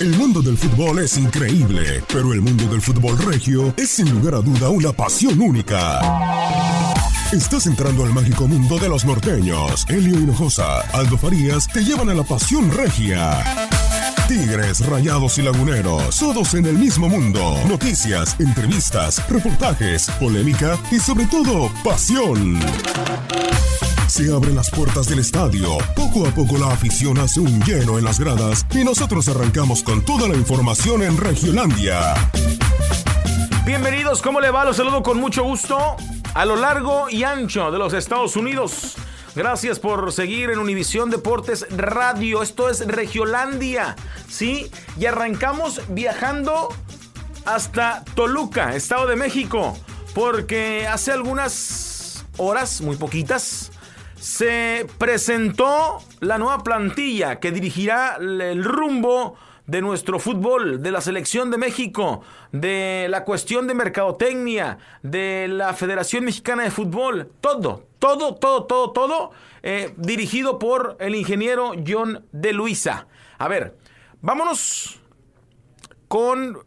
El mundo del fútbol es increíble, pero el mundo del fútbol regio es sin lugar a duda una pasión única. Estás entrando al mágico mundo de los norteños. Elio Hinojosa, Aldo Farías te llevan a la pasión regia. Tigres, Rayados y Laguneros, todos en el mismo mundo. Noticias, entrevistas, reportajes, polémica y sobre todo, pasión. Se abren las puertas del estadio. Poco a poco la afición hace un lleno en las gradas y nosotros arrancamos con toda la información en Regiolandia. Bienvenidos, ¿cómo le va? Los saludo con mucho gusto a lo largo y ancho de los Estados Unidos. Gracias por seguir en Univisión Deportes Radio. Esto es Regiolandia, ¿sí? Y arrancamos viajando hasta Toluca, Estado de México, porque hace algunas horas, muy poquitas, se presentó la nueva plantilla que dirigirá el rumbo de nuestro fútbol, de la selección de México, de la cuestión de mercadotecnia, de la Federación Mexicana de Fútbol, todo, todo, todo, todo, todo, eh, dirigido por el ingeniero John de Luisa. A ver, vámonos con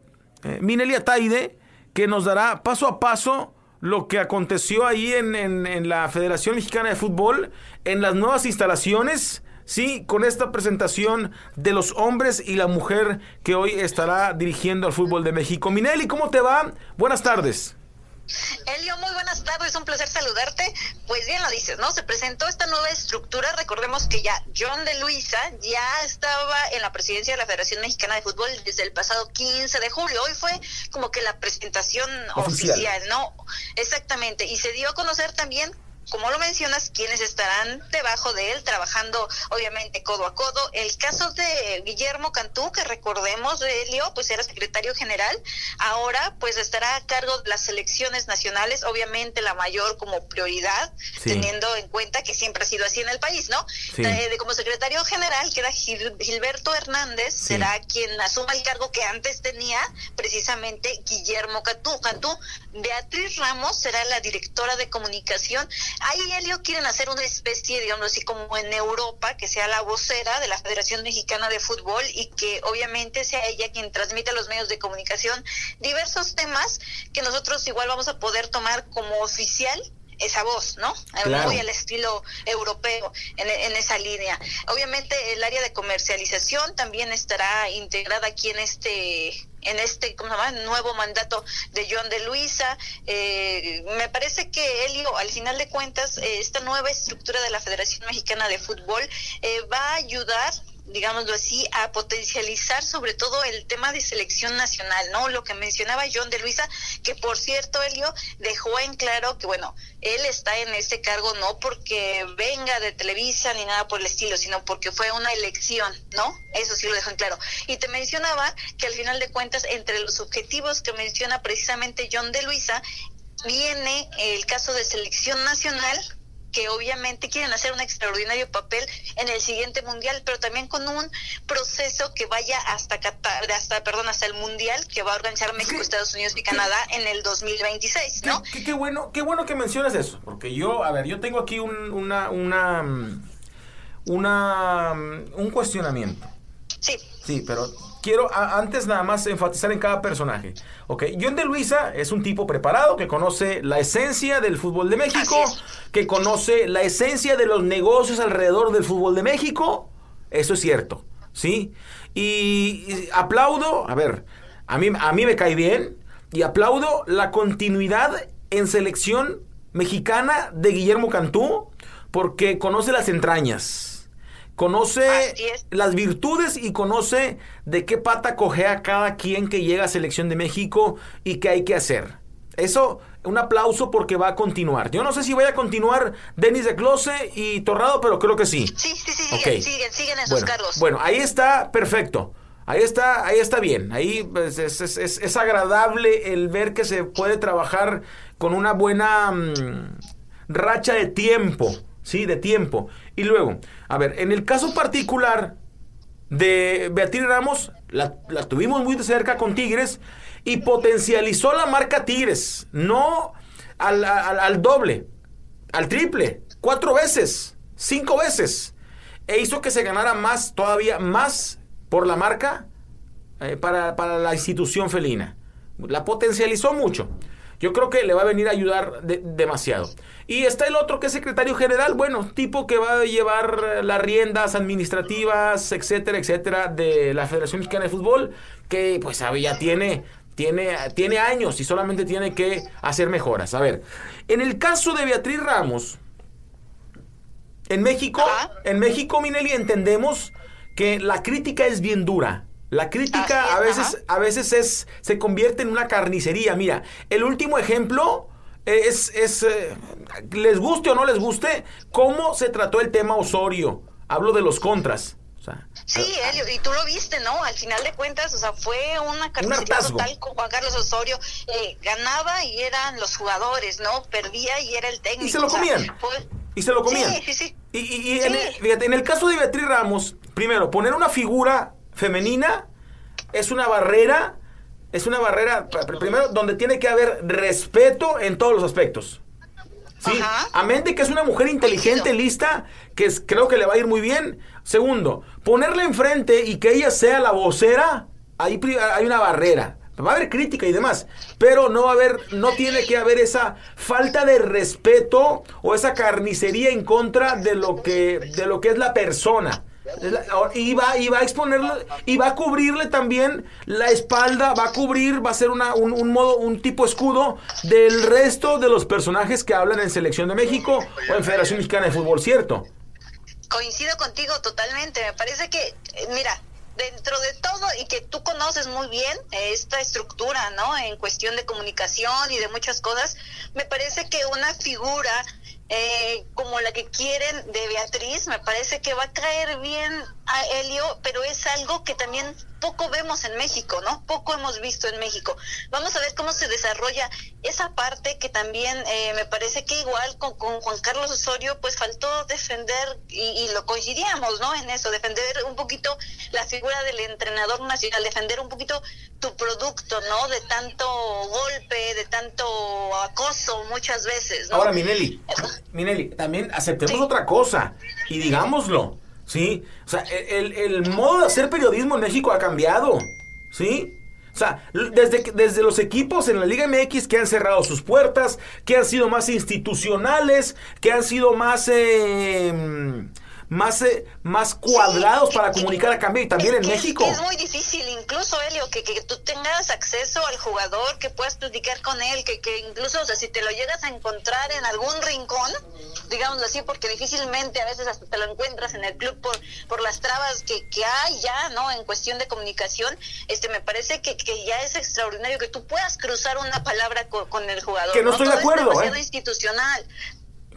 eh, Minelia Taide, que nos dará paso a paso lo que aconteció ahí en, en, en, la Federación Mexicana de Fútbol, en las nuevas instalaciones, sí, con esta presentación de los hombres y la mujer que hoy estará dirigiendo al fútbol de México. Minelli, ¿cómo te va? Buenas tardes. Elio, muy buenas tardes, es un placer saludarte. Pues bien lo dices, ¿no? Se presentó esta nueva estructura. Recordemos que ya John de Luisa ya estaba en la presidencia de la Federación Mexicana de Fútbol desde el pasado 15 de julio. Hoy fue como que la presentación oficial, oficial ¿no? Exactamente. Y se dio a conocer también como lo mencionas, quienes estarán debajo de él, trabajando obviamente codo a codo. El caso de Guillermo Cantú, que recordemos, Elio, pues era secretario general, ahora pues estará a cargo de las selecciones nacionales, obviamente la mayor como prioridad, sí. teniendo en cuenta que siempre ha sido así en el país, ¿no? Sí. De, como secretario general queda Gil, Gilberto Hernández, sí. será quien asuma el cargo que antes tenía precisamente Guillermo Cantú. Cantú. Beatriz Ramos será la directora de comunicación Ahí, Elio, quieren hacer una especie, digamos así, como en Europa, que sea la vocera de la Federación Mexicana de Fútbol y que obviamente sea ella quien transmite a los medios de comunicación diversos temas que nosotros igual vamos a poder tomar como oficial esa voz, ¿no? Claro. Muy al estilo europeo en, en, esa línea. Obviamente el área de comercialización también estará integrada aquí en este en este ¿cómo se llama? nuevo mandato de John de Luisa. Eh, me parece que Elio, al final de cuentas, eh, esta nueva estructura de la Federación Mexicana de Fútbol eh, va a ayudar digámoslo así, a potencializar sobre todo el tema de selección nacional, ¿no? Lo que mencionaba John de Luisa, que por cierto, Elio, dejó en claro que, bueno, él está en ese cargo no porque venga de Televisa ni nada por el estilo, sino porque fue una elección, ¿no? Eso sí lo dejó en claro. Y te mencionaba que al final de cuentas, entre los objetivos que menciona precisamente John de Luisa, viene el caso de selección nacional, que obviamente quieren hacer un extraordinario papel en el siguiente mundial, pero también con un proceso que vaya hasta Qatar, hasta perdón, hasta el mundial que va a organizar México, Estados Unidos y Canadá en el 2026, ¿no? Qué, qué, bueno, qué bueno que mencionas eso, porque yo, a ver, yo tengo aquí un, una, una, una, un cuestionamiento. Sí. Sí, pero quiero a, antes nada más enfatizar en cada personaje. Ok, John de Luisa es un tipo preparado que conoce la esencia del fútbol de México, que conoce la esencia de los negocios alrededor del fútbol de México. Eso es cierto, ¿sí? Y, y aplaudo, a ver, a mí, a mí me cae bien y aplaudo la continuidad en selección mexicana de Guillermo Cantú porque conoce las entrañas conoce las virtudes y conoce de qué pata cojea cada quien que llega a Selección de México y qué hay que hacer. Eso, un aplauso porque va a continuar. Yo no sé si vaya a continuar Denis de Close y Torrado, pero creo que sí. Sí, sí, sí, okay. siguen, siguen en bueno, sus cargos. Bueno, ahí está perfecto. Ahí está, ahí está bien. Ahí pues, es, es, es, es, agradable el ver que se puede trabajar con una buena mmm, racha de tiempo. Sí, de tiempo. Y luego, a ver, en el caso particular de Beatriz Ramos, la, la, tuvimos muy de cerca con Tigres y potencializó la marca Tigres, no al, al, doble, al triple, cuatro veces, cinco veces, e hizo que se ganara más, todavía más por la marca eh, para, para la institución felina. La potencializó mucho. Yo creo que le va a venir a ayudar de, demasiado. Y está el otro que es secretario general, bueno, tipo que va a llevar las riendas administrativas, etcétera, etcétera, de la Federación Mexicana de Fútbol, que pues ya tiene, tiene, tiene años y solamente tiene que hacer mejoras. A ver, en el caso de Beatriz Ramos, en México, en México, Minelli, entendemos que la crítica es bien dura. La crítica es, a veces, ajá. a veces es, se convierte en una carnicería. Mira, el último ejemplo es, es eh, les guste o no les guste, cómo se trató el tema Osorio. Hablo de los contras. O sea, sí, Elio, y tú lo viste, ¿no? Al final de cuentas, o sea, fue una carnicería un total con Juan Carlos Osorio. Eh, ganaba y eran los jugadores, ¿no? Perdía y era el técnico. Y se lo comían. O sea, fue... Y se lo comían. Sí, sí, sí. Y, y, y sí. En, el, fíjate, en el caso de Beatriz Ramos, primero, poner una figura femenina es una barrera, es una barrera, primero, donde tiene que haber respeto en todos los aspectos. ¿Sí? Amén de que es una mujer inteligente, lista, que es, creo que le va a ir muy bien. Segundo, ponerla enfrente y que ella sea la vocera, ahí hay una barrera. Va a haber crítica y demás, pero no va a haber, no tiene que haber esa falta de respeto o esa carnicería en contra de lo que, de lo que es la persona. Y va, a exponerle, y va a cubrirle también la espalda, va a cubrir, va a ser una, un, un, modo, un tipo escudo del resto de los personajes que hablan en Selección de México o en Federación Mexicana de Fútbol, ¿cierto? Coincido contigo totalmente, me parece que, mira, dentro de todo y que tú conoces muy bien esta estructura, ¿no? En cuestión de comunicación y de muchas cosas, me parece que una figura eh, como la que quieren de Beatriz, me parece que va a caer bien a Helio, pero es algo que también poco vemos en México, ¿no? Poco hemos visto en México. Vamos a ver cómo se desarrolla esa parte que también eh, me parece que igual con, con, Juan Carlos Osorio, pues faltó defender, y, y, lo coincidíamos, ¿no? En eso, defender un poquito la figura del entrenador nacional, defender un poquito tu producto, ¿no? De tanto golpe, de tanto acoso muchas veces, ¿no? Ahora, Minelli, Minelli, también aceptemos sí. otra cosa y digámoslo. ¿Sí? O sea, el, el, modo de hacer periodismo en México ha cambiado, ¿sí? O sea, desde, desde los equipos en la Liga MX que han cerrado sus puertas, que han sido más institucionales, que han sido más, eh, más, eh, más cuadrados para comunicar a cambio y también en es- México. Es, muy difícil, incluso, Helio, que, que tú tengas acceso al jugador, que puedas platicar con él, que, que incluso, o sea, si te lo llegas a encontrar en algún rincón, digámoslo así, porque difícilmente a veces hasta te lo encuentras en el club por, por las trabas que, que hay ya, ¿no? En cuestión de comunicación, este me parece que, que ya es extraordinario que tú puedas cruzar una palabra con, con el jugador. Que no estoy de Todo es acuerdo, demasiado ¿eh? institucional.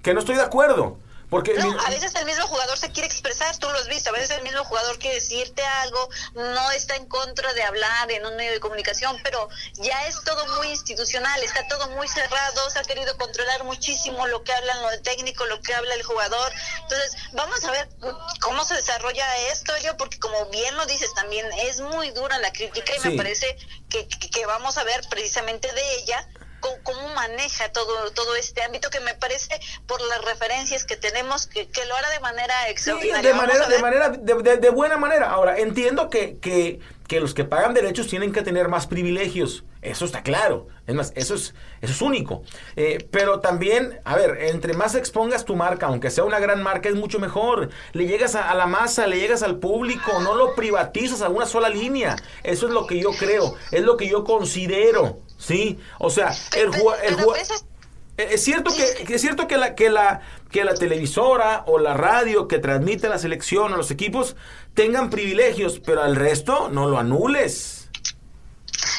Que no estoy de acuerdo. Porque No, a veces el mismo jugador se quiere expresar, tú lo has visto, a veces el mismo jugador quiere decirte algo, no está en contra de hablar en un medio de comunicación, pero ya es todo muy institucional, está todo muy cerrado, se ha querido controlar muchísimo lo que hablan lo técnico, lo que habla el jugador. Entonces, vamos a ver cómo se desarrolla esto, yo, porque como bien lo dices también, es muy dura la crítica y Sí. me parece que, que- vamos a ver precisamente de ella maneja todo todo este ámbito que me parece por las referencias que tenemos que, que lo hará de manera Sí, extraordinaria. de Vamos manera, de manera, de, de- de buena manera. Ahora, entiendo que, que, que los que pagan derechos tienen que tener más privilegios. Eso está claro. Es más, eso es, eso es único. Eh, pero también, a ver, entre más expongas tu marca, aunque sea una gran marca, es mucho mejor. Le llegas a, a la masa, le llegas al público, no lo privatizas a una sola línea. Eso es lo que yo creo, es lo que yo considero. ¿Sí? O sea, el, jua- veces- eh, Es cierto que, es cierto que la, que la que la televisora o la radio que transmite la selección o los equipos tengan privilegios, pero al resto no lo anules.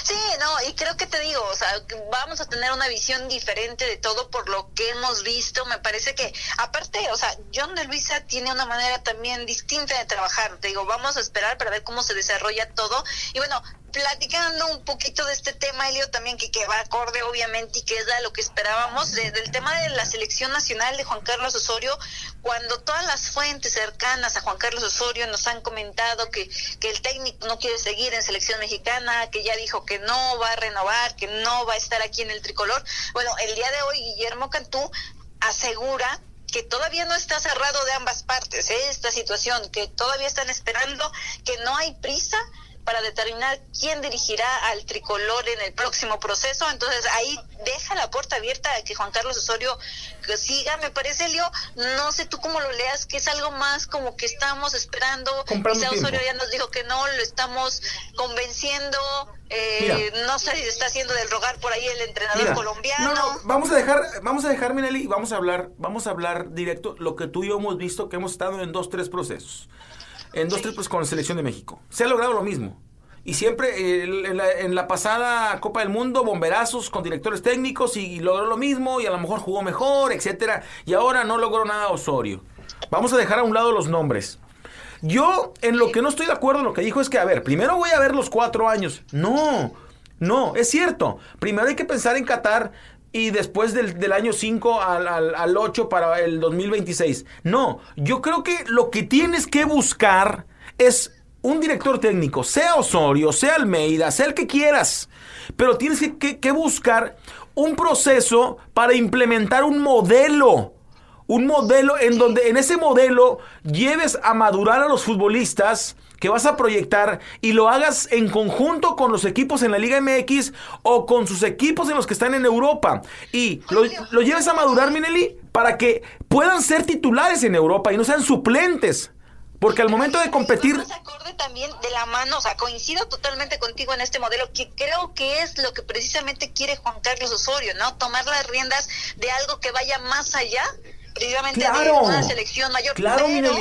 Sí, no, y creo que te digo, o sea, vamos a tener una visión diferente de todo por lo que hemos visto. Me parece que, aparte, o sea, John de Luisa tiene una manera también distinta de trabajar. Te digo, vamos a esperar para ver cómo se desarrolla todo. Y bueno, platicando un poquito de este tema, Elio, también que, que va acorde, obviamente, y que es lo que esperábamos, de- del tema de la selección nacional de Juan Carlos Osorio, cuando todas las fuentes cercanas a Juan Carlos Osorio nos han comentado que, que el técnico no quiere seguir en selección mexicana, que ya dijo que no va a renovar, que no va a estar aquí en el tricolor. Bueno, el día de hoy Guillermo Cantú asegura que todavía no está cerrado de ambas partes ¿eh? esta situación, que todavía están esperando, que no hay prisa para determinar quién dirigirá al tricolor en el próximo proceso. Entonces ahí deja la puerta abierta a que Juan Carlos Osorio que siga, me parece, Leo. No sé tú cómo lo leas, que es algo más como que estamos esperando. Comprando Quizá tiempo. Osorio ya nos dijo que no, lo estamos convenciendo. Eh, no sé si está haciendo del rogar por ahí el entrenador Mira, colombiano. no, no, vamos a dejar, vamos a dejar, Minelli, y vamos a hablar, vamos a hablar directo lo que tú y yo hemos visto que hemos estado en dos, tres procesos. En dos, procesos con la selección de México. Se ha logrado lo mismo. Y siempre en, la, en la pasada Copa del Mundo, bomberazos con directores técnicos y logró lo mismo y a lo mejor jugó mejor, etcétera. Y ahora no logró nada Osorio. Vamos a dejar a un lado los nombres. Yo, en lo que no estoy de acuerdo, lo que dijo es que, a ver, primero voy a ver los cuatro años. No, no, es cierto. Primero hay que pensar en Qatar y después del, del año 5 al, al, al 8 para el 2026. No, yo creo que lo que tienes que buscar es un director técnico, sea Osorio, sea Almeida, sea el que quieras, pero tienes que, que- que buscar un proceso para implementar un modelo. Un modelo en donde en ese modelo lleves a madurar a los futbolistas que vas a proyectar y lo hagas en conjunto con los equipos en la Liga MX o con sus equipos en los que están en Europa. Y lo, lo lleves a madurar, Minelli, para que puedan ser titulares en Europa y no sean suplentes. Porque al momento de competir... Más acorde también de la mano, o sea, coincido totalmente contigo en este modelo, que creo que es lo que precisamente quiere Juan Carlos Osorio, ¿no? Tomar las riendas de algo que vaya más allá, precisamente de Claro. una selección mayor. Claro, pero,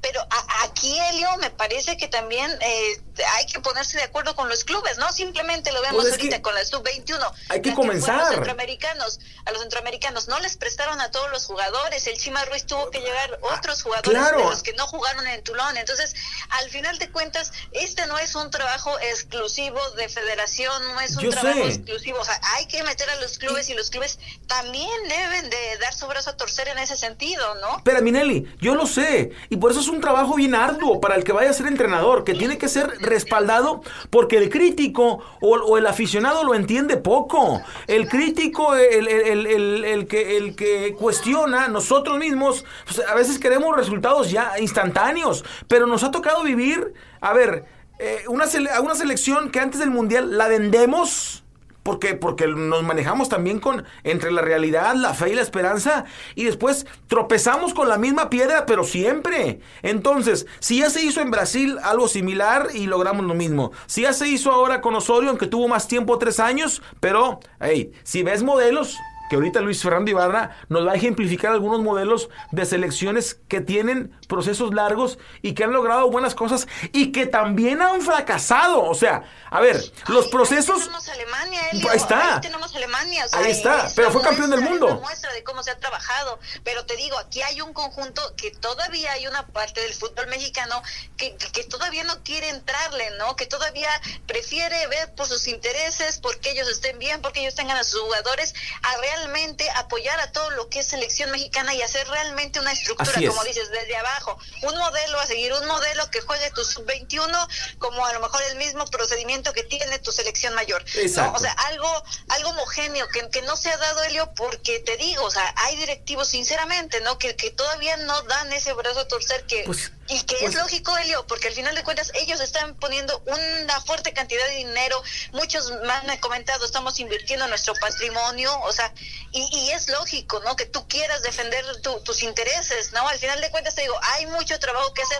pero a- aquí, Elio, me parece que también eh, hay que ponerse de acuerdo con los clubes, ¿no? Simplemente lo vemos Pues es ahorita con la sub-21. hay que comenzar. los centroamericanos, a los centroamericanos no les prestaron a todos los jugadores, el Chima Ruiz tuvo que llevar otros jugadores claro. de los que no jugaron en Tulón. Entonces, al final de cuentas, este no es un trabajo exclusivo de federación, no es un Yo trabajo sé. exclusivo. O sea, hay que meter a los clubes y los clubes también deben de su brazo a torcer en ese sentido, ¿no? Espera, Minelli, yo lo sé. Y por eso es un trabajo bien arduo para el que vaya a ser entrenador, que tiene que ser respaldado porque el crítico o, el aficionado lo entiende poco. El crítico, el, el- el- que, el que cuestiona, nosotros mismos, pues, a veces queremos resultados ya instantáneos, pero nos ha tocado vivir, a ver, eh, una, sele- una selección que antes del Mundial la vendemos porque, porque nos manejamos también con entre la realidad, la fe y la esperanza, y después tropezamos con la misma piedra, pero siempre. Entonces, si ya se hizo en Brasil algo similar y logramos lo mismo, si ya se hizo ahora con Osorio, aunque tuvo más tiempo, tres años, pero, hey, si ves modelos, que ahorita Luis Fernando Ibarra nos va a ejemplificar algunos modelos de selecciones que tienen procesos largos y que han logrado buenas cosas y que también han fracasado. O sea, a ver, los procesos... Ahí tenemos Alemania, Elio. Ahí está. Ahí tenemos Alemania. o sea, Ahí está, es pero fue campeón del mundo. muestra de cómo se ha trabajado. Pero te digo, aquí hay un conjunto que todavía hay una parte del fútbol mexicano que, que, que todavía no quiere entrarle, ¿no? Que todavía prefiere ver por sus intereses, porque ellos estén bien, porque ellos tengan a sus jugadores, a realmente apoyar a todo lo que es selección mexicana y hacer realmente una estructura, es. como dices, desde abajo. Un modelo a seguir, un modelo que juegue tu sub-21 como a lo mejor el mismo procedimiento que tiene tu selección mayor. O sea, algo, algo homogéneo que, que no se ha dado, Helio, porque te digo, o sea, hay directivos, sinceramente, ¿no? Que, que todavía no dan ese brazo a torcer que... Pues, y que pues- es lógico, Helio, porque al final de cuentas ellos están poniendo una fuerte cantidad de dinero, muchos me han comentado, estamos invirtiendo nuestro patrimonio, o sea, y, y es lógico, ¿no? Que tú quieras defender tu- tus intereses, ¿no? Al final de cuentas te digo, hay mucho trabajo que hacer.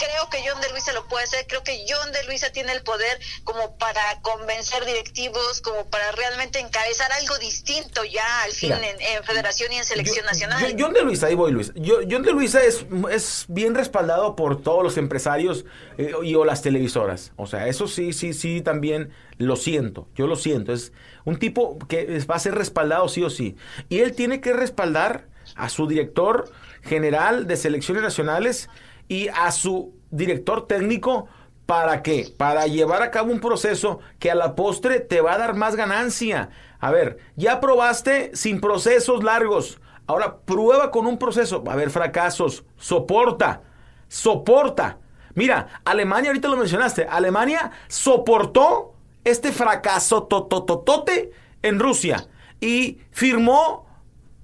Creo que John de Luisa lo puede hacer, creo que John de Luisa tiene el poder como para convencer directivos, como para realmente encabezar algo distinto ya al fin Mira, en, en federación y en selección nacional. Yo- John de Luisa, ahí voy Luis. Yo- John de Luisa es, es bien respaldado por todos los empresarios eh, y o las televisoras. O sea, eso sí, sí, sí, también lo siento. Yo lo siento. Es un tipo que va a ser respaldado sí o sí. Y él tiene que respaldar a su director general de selecciones nacionales y a su director técnico. ¿Para qué? Para llevar a cabo un proceso que a la postre te va a dar más ganancia. A ver, ya probaste sin procesos largos. Ahora prueba con un proceso. Va a haber fracasos. Soporta. Soporta. Mira, Alemania, ahorita lo mencionaste. Alemania soportó este fracaso totototote en Rusia y firmó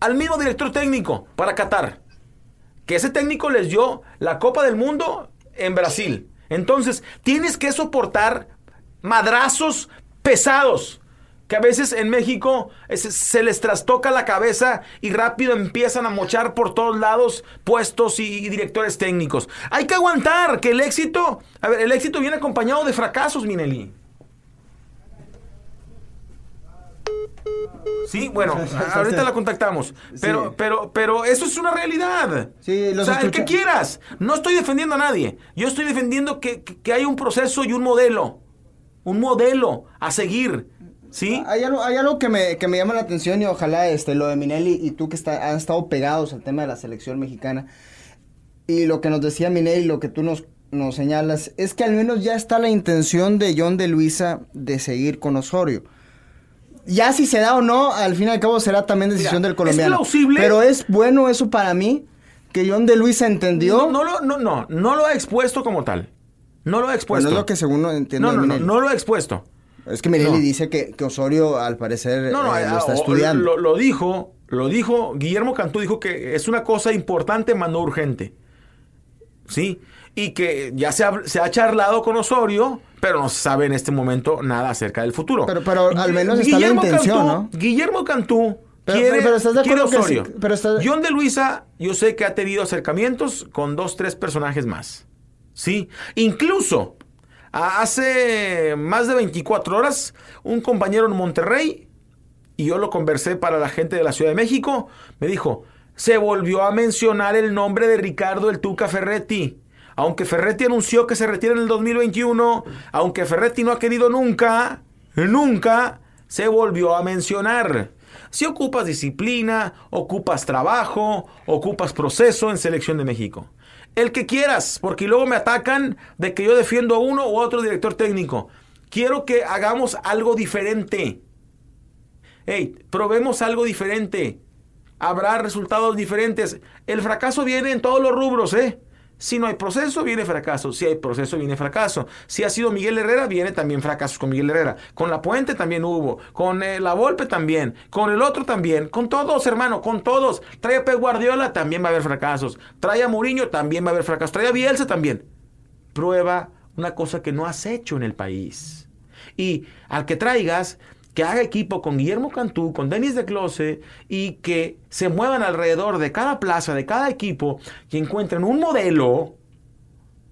al mismo director técnico para Qatar. Que ese técnico les dio la Copa del Mundo en Brasil. Entonces, tienes que soportar madrazos pesados. Que a veces en México es- se les trastoca la cabeza y rápido empiezan a mochar por todos lados puestos y directores técnicos. Hay que aguantar que el éxito, a ver, el éxito viene acompañado de fracasos, Minelli. Sí, bueno, ahorita la contactamos. Pero, pero, pero eso es una realidad. Sí, o sea, el que quieras. No estoy defendiendo a nadie. Yo estoy defendiendo que, que- que hay un proceso y un modelo. Un modelo a seguir. ¿Sí? Hay algo, hay algo que, me, que me llama la atención y ojalá este, lo de Minelli y tú que está, han estado pegados al tema de la selección mexicana. Y lo que nos decía Minelli, lo que tú nos, nos señalas, es que al menos ya está la intención de John de Luisa de seguir con Osorio. Ya si se da o no, al fin y al cabo será también decisión Mira, del colombiano. es plausible. Pero es bueno eso para mí, que John de Luisa entendió. No, no, lo, no, no, no lo ha expuesto como tal. No lo ha expuesto. Bueno, es lo que según no entiendo no, no, no, no lo ha expuesto. Es que Minelli No. dice que, que Osorio al parecer No, no, eh, lo eh, está estudiando. Lo, lo dijo, lo dijo, Guillermo Cantú dijo que es una cosa importante, más no urgente. ¿Sí? Y que ya se ha, se ha charlado con Osorio, pero no se sabe en este momento nada acerca del futuro. Pero- pero al menos está la intención, Cantú, ¿no? Guillermo Cantú Pero- quiere, pero- estás de quiere Osorio. sí, pero estás- John de Luisa, yo sé que ha tenido acercamientos con dos, tres personajes más. ¿Sí? Incluso hace más de 24 horas, un compañero en Monterrey, y yo lo conversé para la gente de la Ciudad de México, me dijo, se volvió a mencionar el nombre de Ricardo el Tuca Ferretti. Aunque Ferretti anunció que se retira en el 2021, aunque Ferretti no ha querido nunca, nunca, se volvió a mencionar. Si ocupas disciplina, ocupas trabajo, ocupas proceso en Selección de México. El que quieras, porque luego me atacan de que yo defiendo a uno u otro director técnico. Quiero que hagamos algo diferente. Hey, probemos algo diferente. Habrá resultados diferentes. El fracaso viene en todos los rubros, ¿eh? Si no hay proceso, viene fracaso. Si hay proceso, viene fracaso. Si ha sido Miguel Herrera, viene también fracasos con Miguel Herrera. Con La Puente también hubo. Con eh, La Volpe también. Con el otro también. Con todos, hermano, con todos. Trae a Pep Guardiola, también va a haber fracasos. Trae a Mourinho, también va a haber fracasos. Trae a Bielsa también. Prueba una cosa que no has hecho en el país. Y al que traigas, que haga equipo con Guillermo Cantú, con Denis de Close y que se muevan alrededor de cada plaza, de cada equipo y encuentren un modelo,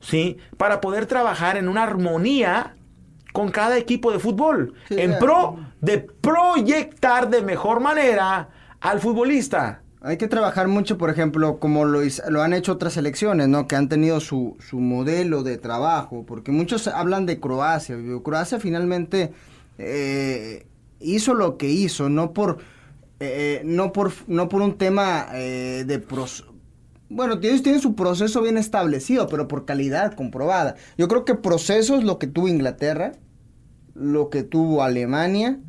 ¿sí? Para poder trabajar en una armonía con cada equipo de fútbol, en pro de proyectar de mejor manera al futbolista. Hay que trabajar mucho, por ejemplo, como lo, lo han hecho otras selecciones, ¿no? Que han tenido su, su modelo de trabajo, porque muchos hablan de Croacia. Croacia finalmente eh, hizo lo que hizo, no por, eh, no por, no por un tema eh, de... bueno, ellos tienen su proceso bien establecido, pero por calidad comprobada. Yo creo que proceso es lo que tuvo Inglaterra, lo que tuvo Alemania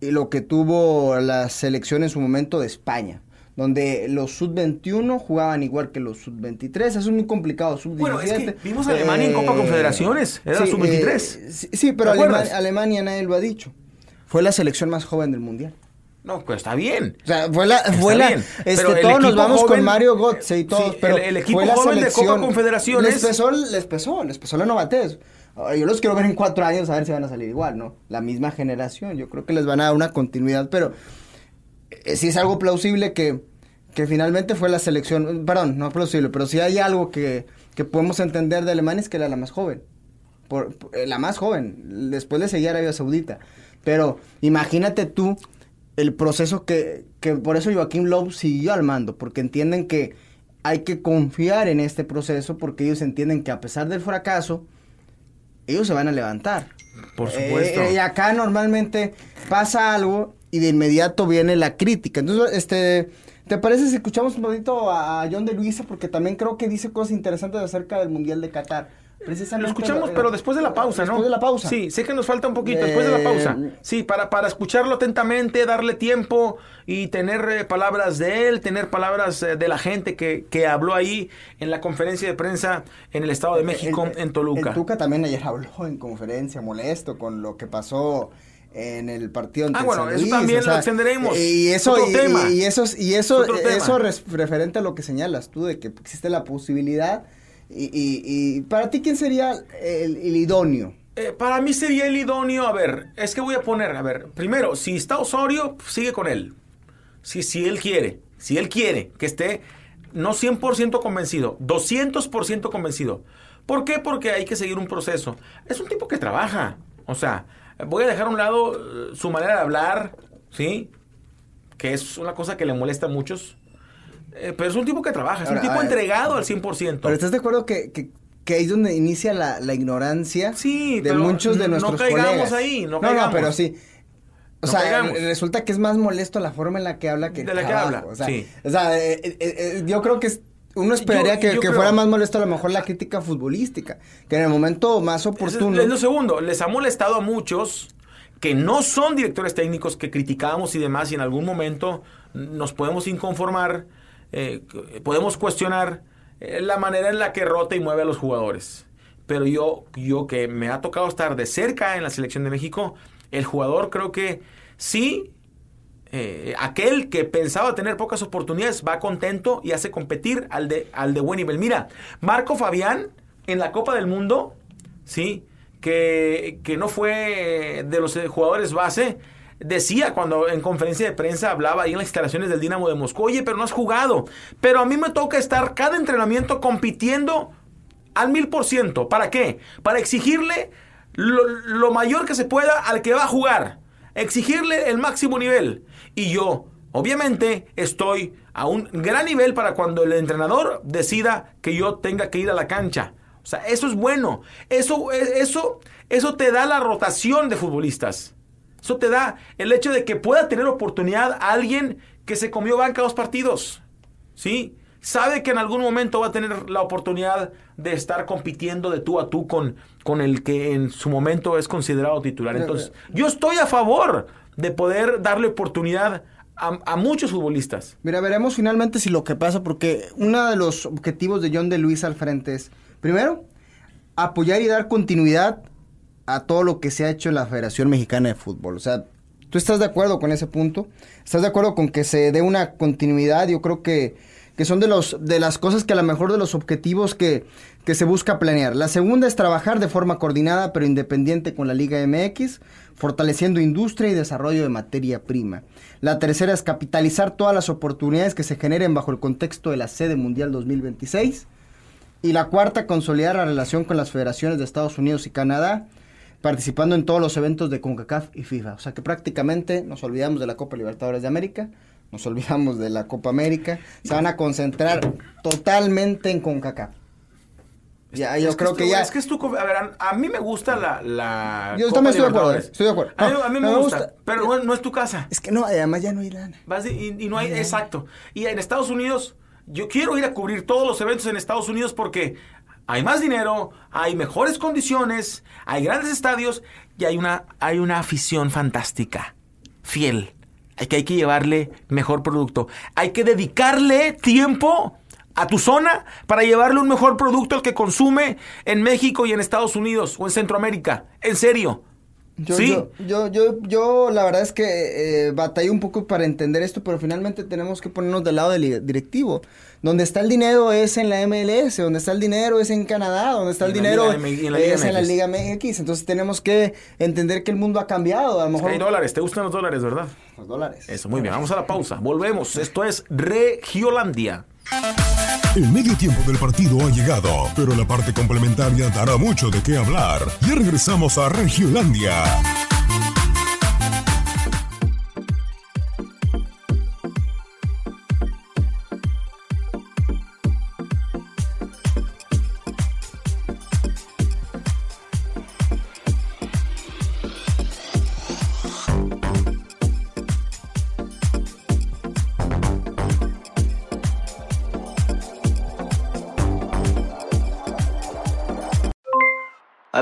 y lo que tuvo la selección en su momento de España donde los sub-21 jugaban igual que los sub-23. Es muy complicado. Sub-17. Bueno, es que vimos a Alemania en Copa Confederaciones, era sí, sub-23. Eh, sí, sí, pero Alema Alemania nadie lo ha dicho. Fue la selección más joven del mundial. No, pues está bien. O sea, fue la, fue la este, todos nos vamos joven, con Mario Götze y todos, sí, pero el, el equipo fue la joven selección, de Copa Confederaciones. Les pesó, les pesó, les pesó la novatez. Yo los quiero ver en cuatro años a ver si van a salir igual, ¿no? La misma generación, yo creo que les van a dar una continuidad, pero eh, sí es algo plausible que, que finalmente fue la selección, perdón, no plausible, pero sí hay algo que, que podemos entender de Alemania es que era la más joven, por, por, la más joven, después le seguía Arabia Saudita, pero imagínate tú el proceso que, que por eso Joaquín Lowe siguió al mando, porque entienden que hay que confiar en este proceso, porque ellos entienden que a pesar del fracaso, ellos se van a levantar. Por supuesto. Eh, y acá normalmente pasa algo y de inmediato viene la crítica. Entonces, este, ¿te parece si escuchamos un poquito a John de Luisa? Porque también creo que dice cosas interesantes acerca del Mundial de Qatar. Precisamente lo escuchamos, pero después de la pausa, después ¿no? de la pausa. Sí, sé que nos falta un poquito, después de la pausa. Sí, para, para escucharlo atentamente, darle tiempo y tener eh, palabras de él, tener palabras eh, de la gente que, que, habló ahí en la conferencia de prensa en el Estado de México, el, en Toluca. El Tuca también ayer habló en conferencia, molesto con lo que pasó en el partido ante Ah, bueno, San Luis, eso también o sea, lo extenderemos. Y eso, Otro y, tema. y, eso, y eso, eso referente a lo que señalas tú, de que existe la posibilidad. Y, para ti, ¿quién sería el, el idóneo? Eh, para mí sería el idóneo, a ver, es que voy a poner, a ver, primero, si está Osorio, sigue con él. Si, si él quiere, si él quiere que esté no 100% convencido, 200% convencido. ¿Por qué? Porque hay que seguir un proceso. Es un tipo que trabaja. O sea, voy a dejar a un lado eh, su manera de hablar, ¿sí? Que es una cosa que le molesta a muchos. Eh, pero es un tipo que trabaja, es Ahora, un tipo ver, entregado al 100%. Pero ¿estás de acuerdo que, que, que ahí es donde inicia la, la ignorancia Sí, de muchos de no nuestros caigamos colegas? ahí, no no, caigamos. pero sí. O No sea, caigamos. re- resulta que es más molesto la forma en la que habla que De la que habla, O sea, sí. o sea, eh, eh, eh, yo creo que es- uno esperaría Yo- que, yo que creo- fuera más molesto a lo mejor la crítica futbolística, que en el momento más oportuno. Es, es lo segundo, les ha molestado a muchos que no son directores técnicos que criticamos y demás y en algún momento nos podemos inconformar, eh, podemos cuestionar eh, la manera en la que rota y mueve a los jugadores. Pero yo, yo que me ha tocado estar de cerca en la selección de México, el jugador creo que sí, eh, aquel que pensaba tener pocas oportunidades va contento y hace competir al de, al de buen nivel. Mira, Marco Fabián en la Copa del Mundo, sí, que, que no fue de los jugadores base, decía cuando en conferencia de prensa hablaba ahí en las instalaciones del Dinamo de Moscú, oye, pero no has jugado. Pero a mí me toca estar cada entrenamiento compitiendo al mil por ciento. ¿Para qué? Para exigirle lo, lo mayor que se pueda al que va a jugar. Exigirle el máximo nivel. Y yo, obviamente, estoy a un gran nivel para cuando el entrenador decida que yo tenga que ir a la cancha. O sea, eso es bueno. Eso, eso, eso te da la rotación de futbolistas. Eso te da el hecho de que pueda tener oportunidad a alguien que se comió banca dos partidos. ¿Sí? Sabe que en algún momento va a tener la oportunidad de estar compitiendo de tú a tú con, con el que en su momento es considerado titular. Entonces, yo estoy a favor de poder darle oportunidad a, a muchos futbolistas. Mira, veremos finalmente si lo que pasa, porque uno de los objetivos de John de Luis al frente es, primero, apoyar y dar continuidad a todo lo que se ha hecho en la Federación Mexicana de Fútbol. O sea, ¿tú estás de acuerdo con ese punto? ¿Estás de acuerdo con que se dé una continuidad? Yo creo que, que son de, los, de las cosas que a lo mejor de los objetivos que, que se busca planear. La segunda es trabajar de forma coordinada pero independiente con la Liga MX, fortaleciendo industria y desarrollo de materia prima. La tercera es capitalizar todas las oportunidades que se generen bajo el contexto de la sede mundial 2026. Y la cuarta, consolidar la relación con las federaciones de Estados Unidos y Canadá, participando en todos los eventos de CONCACAF y FIFA. O sea que prácticamente nos olvidamos de la Copa Libertadores de América, nos olvidamos de la Copa América, se van a concentrar totalmente en CONCACAF. Ya, yo Es creo es que ya... Es que es tu. A ver, a, a mí me gusta la. la Yo Copa también estoy de acuerdo, estoy de acuerdo. A mí, a mí me, me gusta, gusta. pero no, no es tu casa. Es que no, además ya no hay lana. Vas de- y, y no hay. Exacto. Y en Estados Unidos, yo quiero ir a cubrir todos los eventos en Estados Unidos porque hay más dinero, hay mejores condiciones, hay grandes estadios y hay una, hay una afición fantástica, fiel. Hay que, hay que llevarle mejor producto. Hay que dedicarle tiempo a tu zona para llevarle un mejor producto al que consume en México y en Estados Unidos o en Centroamérica. En serio. Yo, sí. yo, yo, yo, yo, la verdad es que eh, batallé un poco para entender esto, pero finalmente tenemos que ponernos del lado del directivo. Donde está el dinero es en la MLS, donde está el dinero es en Canadá, donde está el dinero Liga en la es en la. Liga MX. Entonces tenemos que entender que el mundo ha cambiado. A lo mejor Hay dólares, ¿te gustan los dólares, verdad? los dólares. Eso, muy bien. Vamos a la pausa. Volvemos. Esto es Regiolandia. El medio tiempo del partido ha llegado, pero la parte complementaria dará mucho de qué hablar. Ya regresamos a Regiolandia.